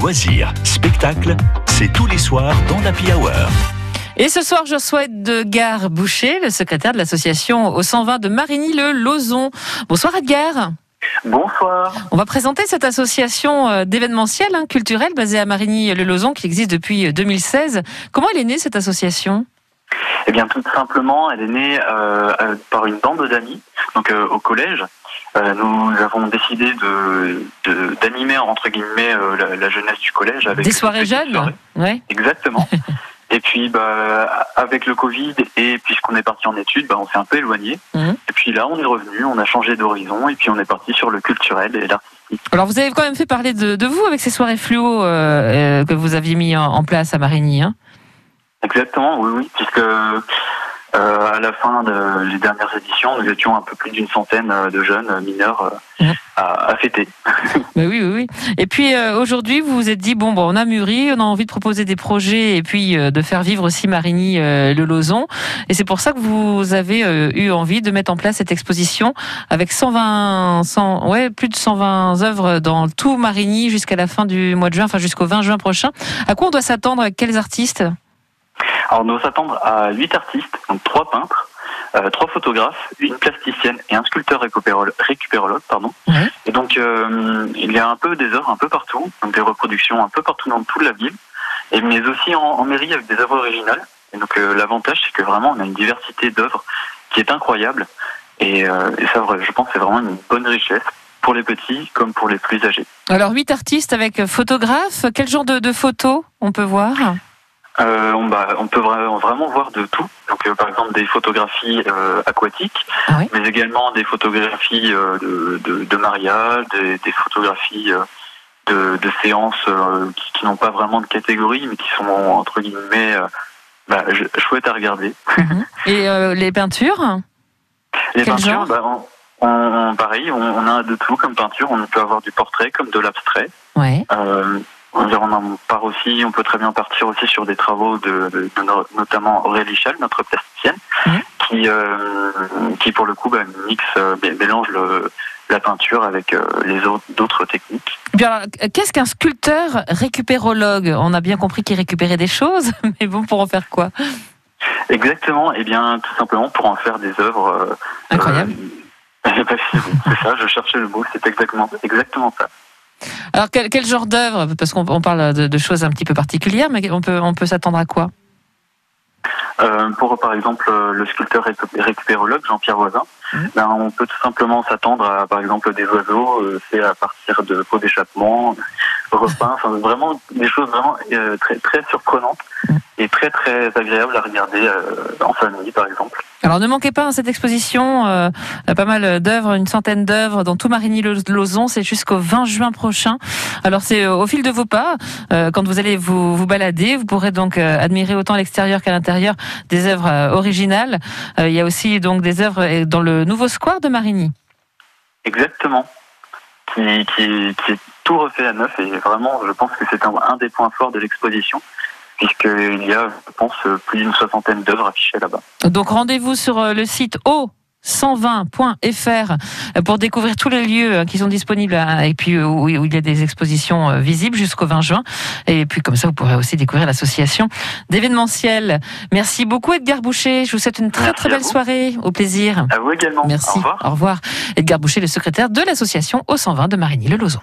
loisirs, spectacles, c'est tous les soirs dans l'Happy Hour. Et ce soir, je souhaite de Edgar Boucher, le secrétaire de l'association au 120 de Marigny-le-Lozon. Bonsoir Edgar. Bonsoir. On va présenter cette association euh, d'événementiel hein, culturel basée à Marigny-le-Lozon qui existe depuis 2016. Comment elle est née cette association? Eh bien, tout simplement, elle est née euh, euh, par une bande d'amis, donc euh, au collège. Euh, nous avons décidé de de- d'animer entre guillemets euh, la, la jeunesse du collège avec Des soirées jeunes soirée. Ouais. Exactement. et puis, bah, avec le Covid et puisqu'on est parti en études, bah, on s'est un peu éloigné. Mhm. Et puis là, on est revenu, on a changé d'horizon et puis on est parti sur le culturel et l'artistique. Alors vous avez quand même fait parler de, de vous avec ces soirées fluo que vous aviez mis en, en place à Marigny. Hein? Exactement, oui, oui, puisque euh, à la fin de- des dernières éditions, nous étions un peu plus d'une centaine euh, de jeunes euh, mineurs euh, à, à fêter. Oui, oui, oui. Et puis euh, aujourd'hui, vous vous êtes dit bon, bon, on a mûri, on a envie de proposer des projets et puis euh, de faire vivre aussi Marigny euh, le Lozon. Et c'est pour ça que vous avez eu envie de mettre en place cette exposition avec 120, 100, ouais, plus de 120 œuvres dans tout Marigny jusqu'à la fin du mois de juin, enfin jusqu'au 20 juin prochain. À quoi on doit s'attendre avec quels artistes? Alors, nous s'attendre à huit artistes, donc trois peintres, euh, trois photographes, une plasticienne et un sculpteur récupérolo- récupérologue, pardon. Et donc, euh, il y a un peu des œuvres un peu partout, donc des reproductions un peu partout dans toute la ville, et mais aussi en, en mairie avec des œuvres originales. Et donc, euh, l'avantage, c'est que vraiment, on a une diversité d'œuvres qui est incroyable. Et, euh, et ça, je pense, c'est vraiment une bonne richesse pour les petits comme pour les plus âgés. Alors huit artistes avec photographes. Quel genre de, de photos on peut voir? Euh, on, bah, on peut vra- vraiment voir de tout. Donc, euh, par exemple, des photographies euh, aquatiques, Ah oui. mais également des photographies de, de, de mariage, des, des photographies de, de séances qui, qui n'ont pas vraiment de catégorie, mais qui sont entre guillemets bah, je- chouettes à regarder. Et euh, les peintures? Les Quel peintures, genre? bah, on, on- pareil, on, on a de tout comme peinture. On peut avoir du portrait comme de l'abstrait. Ouais. On, part aussi, peut très bien partir aussi sur des travaux de, de- de no- notamment Aurélie Chal, notre plasticienne, Mhm. qui, euh, qui pour le coup bah, mixe, euh, mé- mélange le, la peinture avec euh, les autres d'autres techniques. Eh qu'est-ce qu'un sculpteur récupérologue? On a bien compris qu'il récupérait des choses, mais bon, pour en faire quoi? Exactement, et bien tout simplement pour en faire des œuvres. euh, Incroyable. c'est c'est ça, je cherchais le mot, c'est exactement, exactement ça. Alors, quel, quel genre d'œuvre? Parce qu'on on parle de, de choses un petit peu particulières, mais on peut, on peut s'attendre à quoi? Euh, pour par exemple le sculpteur récu- récupérologue Jean-Pierre Voisin, Mhm. ben, on peut tout simplement s'attendre à par exemple des oiseaux euh, faits à partir de pots d'échappement, repeints, enfin vraiment des choses vraiment euh, très très surprenantes Mhm. et très très agréables à regarder euh, en famille par exemple. Alors, ne manquez pas hein, cette exposition, euh, pas mal d'œuvres, une centaine d'œuvres dans tout Marigny-le-Lozon, c'est jusqu'au 20 juin prochain. Alors, c'est euh, au fil de vos pas, euh, quand vous allez vous, balader, vous pourrez donc admirer autant à l'extérieur qu'à l'intérieur des œuvres originales. Il y a aussi donc des œuvres dans le nouveau square de Marigny. Exactement. Qui, est tout refait à neuf et vraiment je pense que c'est un des points forts de l'exposition puisqu'il y a je pense plus d'une soixantaine d'œuvres affichées là-bas. Donc rendez-vous sur euh, le site o120.fr pour découvrir tous les lieux euh, qui sont disponibles et puis euh, où il y a des expositions euh, visibles jusqu'au 20 juin. Et puis comme ça, vous pourrez aussi découvrir l'association d'événementiel. Merci beaucoup Edgar Boucher. Je vous souhaite une très Merci très belle soirée. Au plaisir. À vous également. Merci. Au revoir. Au revoir. Edgar Boucher, le secrétaire de l'association au 120 de Marigny-le-Lozon.